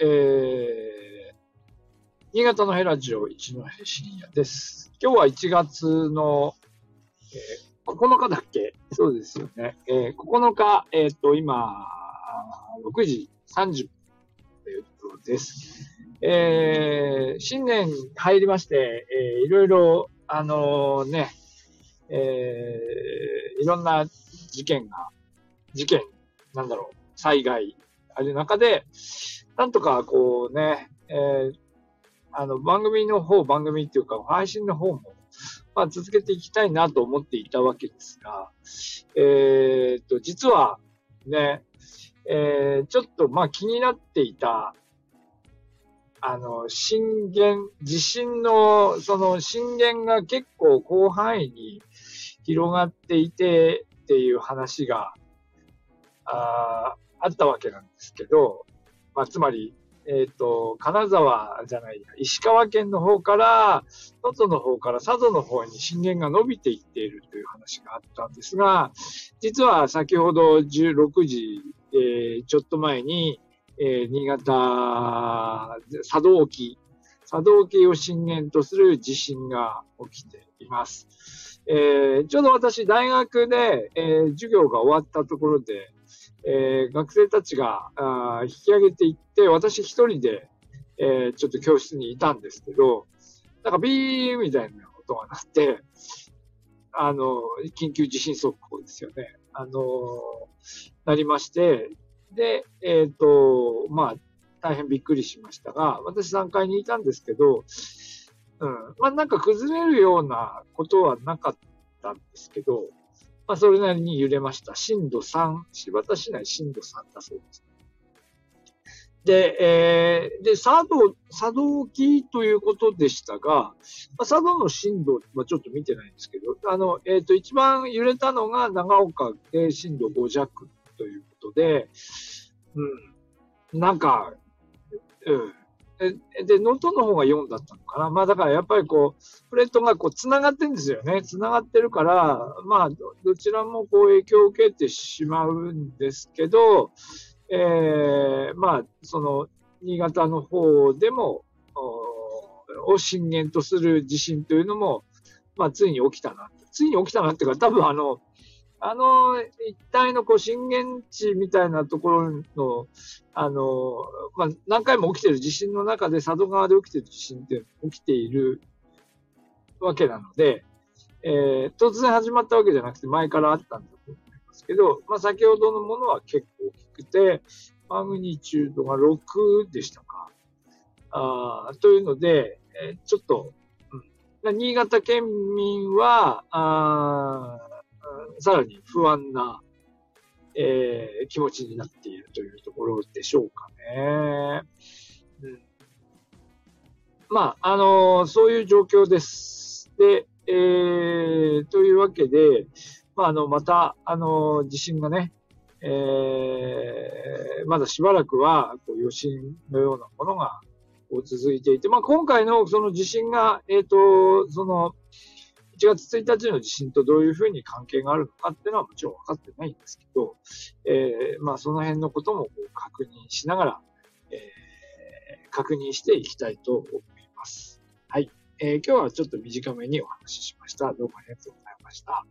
えー、新潟のヘラジオ一のヘ深夜です。今日は1月の、えー、9日だっけ？そうですよね。えー、9日、えっ、ー、と、今、6時30分というところです。えー、新年入りまして、えー、いろいろ、あのー、ね、えー、いろんな事件が、事件、なんだろう、災害、ある中で、なんとかこうね、えー、あの、番組の方、番組っていうか、配信の方も、まあ、続けていきたいなと思っていたわけですが、えー、っと、実は、ね、えー、ちょっと、まあ、気になっていた、あの、震源、地震の、その震源が結構広範囲に広がっていてっていう話が、ああったわけなんですけど、まあ、つまり、えっ、ー、と、金沢じゃない、石川県の方から、能登の方から佐渡の方に震源が伸びていっているという話があったんですが、実は先ほど16時、えー、ちょっと前に、えー、新潟佐渡沖、佐渡沖を震源とする地震が起きています。えー、ちょうど私、大学で、えー、授業が終わったところで、えー、学生たちがあ引き上げていって、私一人で、えー、ちょっと教室にいたんですけど、なんかビーみたいな音が鳴って、あの、緊急地震速報ですよね。あの、なりまして、で、えっ、ー、と、まあ、大変びっくりしましたが、私3階にいたんですけど、うん、まあなんか崩れるようなことはなかったんですけど、まあ、それなりに揺れました。震度3、柴田市内震度3だそうです。で、えー、で、佐渡、佐渡沖ということでしたが、まあ、佐渡の震度はちょっと見てないんですけど、あの、えっ、ー、と、一番揺れたのが長岡で震度5弱ということで、うん、なんか、うん、で、能登の方が4だったのかな。まあだからやっぱりこう、プレートがこう繋がってるんですよね。繋がってるから、まあどちらもこう影響を受けてしまうんですけど、えー、まあその新潟の方でも、を震源とする地震というのも、まあついに起きたな。ついに起きたなっていうか、多分あの、あの一帯のこう震源地みたいなところの、あの、まあ、何回も起きてる地震の中で佐渡川で起きてる地震って起きているわけなので、えー、突然始まったわけじゃなくて前からあったんだと思いますけど、まあ、先ほどのものは結構大きくて、マグニチュードが6でしたか。あというので、えー、ちょっと、うん、新潟県民は、あさらに不安な、えー、気持ちになっているというところでしょうかね。うん、まあ、あのー、そういう状況です。で、えー、というわけで、まあ、あの、また、あの、地震がね、えー、まだしばらくは、こう、余震のようなものが、こう、続いていて、まあ、今回のその地震が、えっ、と、その、1月1日の地震とどういうふうに関係があるのかっていうのはもちろん分かってないんですけど、えー、まあその辺のこともこう確認しながら、えー、確認していきたいと思います。はい。えー、今日はちょっと短めにお話ししました。どうもありがとうございました。